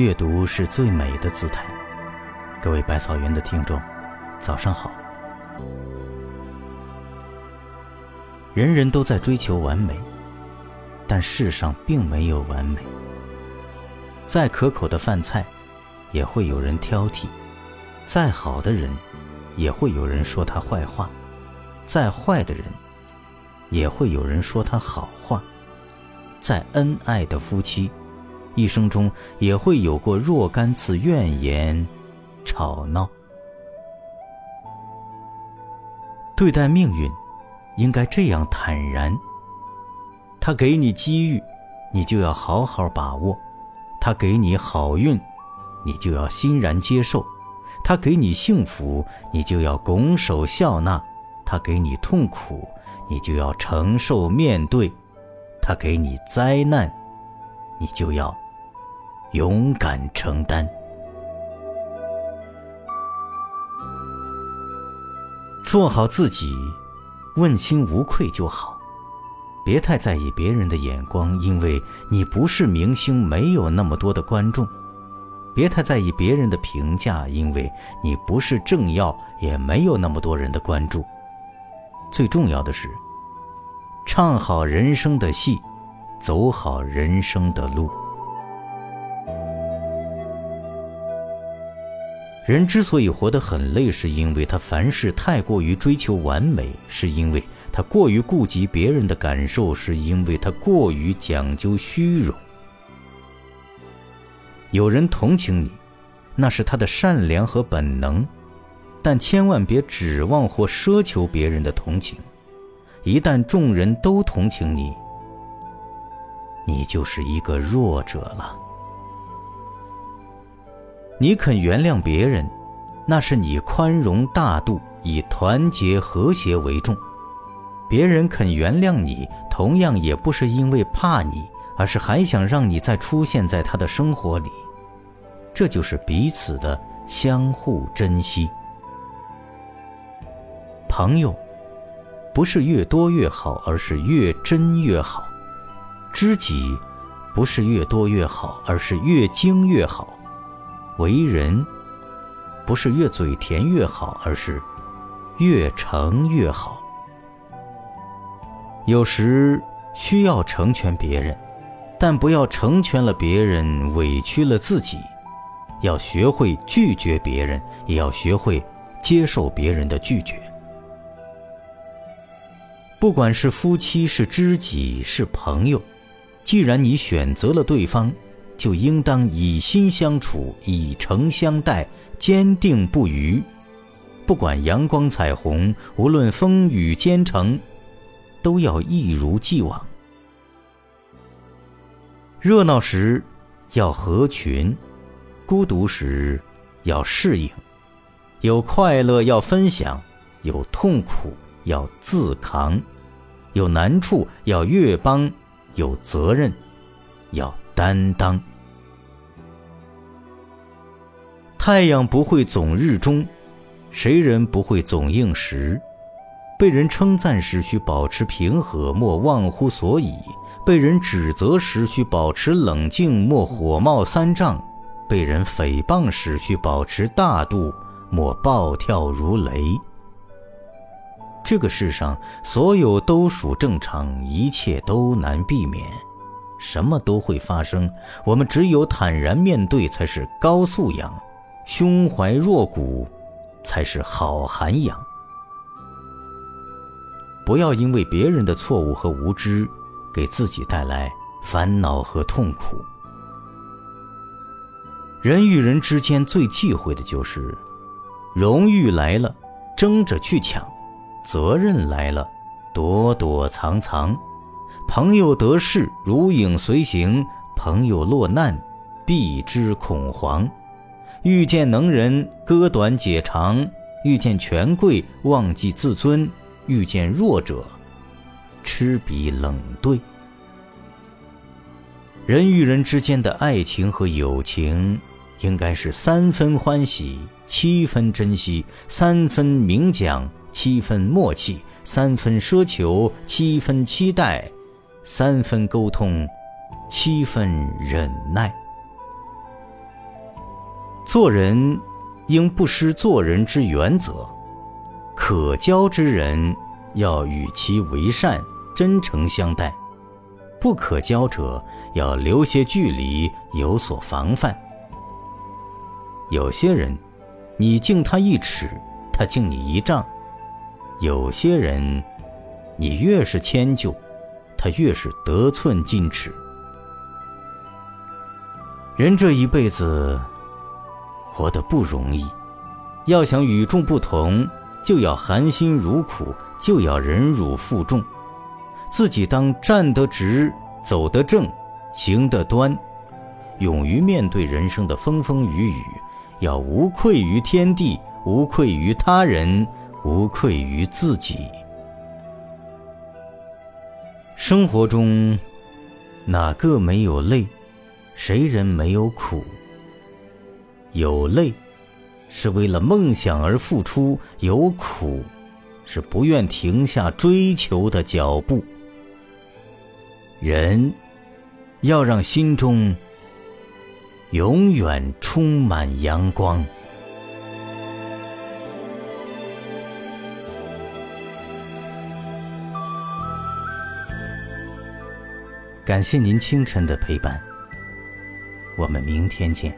阅读是最美的姿态。各位百草园的听众，早上好。人人都在追求完美，但世上并没有完美。再可口的饭菜，也会有人挑剔；再好的人，也会有人说他坏话；再坏的人，也会有人说他好话。再恩爱的夫妻，一生中也会有过若干次怨言、吵闹。对待命运，应该这样坦然：他给你机遇，你就要好好把握；他给你好运，你就要欣然接受；他给你幸福，你就要拱手笑纳；他给你痛苦，你就要承受面对。他给你灾难，你就要勇敢承担。做好自己，问心无愧就好。别太在意别人的眼光，因为你不是明星，没有那么多的观众。别太在意别人的评价，因为你不是政要，也没有那么多人的关注。最重要的是。唱好人生的戏，走好人生的路。人之所以活得很累，是因为他凡事太过于追求完美，是因为他过于顾及别人的感受，是因为他过于讲究虚荣。有人同情你，那是他的善良和本能，但千万别指望或奢求别人的同情。一旦众人都同情你，你就是一个弱者了。你肯原谅别人，那是你宽容大度，以团结和谐为重。别人肯原谅你，同样也不是因为怕你，而是还想让你再出现在他的生活里。这就是彼此的相互珍惜。朋友。不是越多越好，而是越真越好；知己不是越多越好，而是越精越好；为人不是越嘴甜越好，而是越诚越好。有时需要成全别人，但不要成全了别人，委屈了自己。要学会拒绝别人，也要学会接受别人的拒绝。不管是夫妻、是知己、是朋友，既然你选择了对方，就应当以心相处，以诚相待，坚定不渝。不管阳光彩虹，无论风雨兼程，都要一如既往。热闹时要合群，孤独时要适应，有快乐要分享，有痛苦。要自扛，有难处要越帮，有责任要担当。太阳不会总日中，谁人不会总应时？被人称赞时需保持平和，莫忘乎所以；被人指责时需保持冷静，莫火冒三丈；被人诽谤时需保持大度，莫暴跳如雷。这个世上所有都属正常，一切都难避免，什么都会发生。我们只有坦然面对，才是高素养；胸怀若谷，才是好涵养。不要因为别人的错误和无知，给自己带来烦恼和痛苦。人与人之间最忌讳的就是，荣誉来了，争着去抢。责任来了，躲躲藏藏；朋友得势，如影随形；朋友落难，避之恐慌。遇见能人，割短解长；遇见权贵，忘记自尊；遇见弱者，嗤鼻冷对。人与人之间的爱情和友情，应该是三分欢喜，七分珍惜，三分明讲。七分默契，三分奢求，七分期待，三分沟通，七分忍耐。做人应不失做人之原则，可交之人要与其为善，真诚相待；不可交者要留些距离，有所防范。有些人，你敬他一尺，他敬你一丈；有些人，你越是迁就，他越是得寸进尺。人这一辈子。活得不容易，要想与众不同，就要含辛茹苦，就要忍辱负重。自己当站得直，走得正，行得端，勇于面对人生的风风雨雨，要无愧于天地，无愧于他人，无愧于自己。生活中，哪个没有累？谁人没有苦？有泪，是为了梦想而付出；有苦，是不愿停下追求的脚步。人，要让心中永远充满阳光。感谢您清晨的陪伴，我们明天见。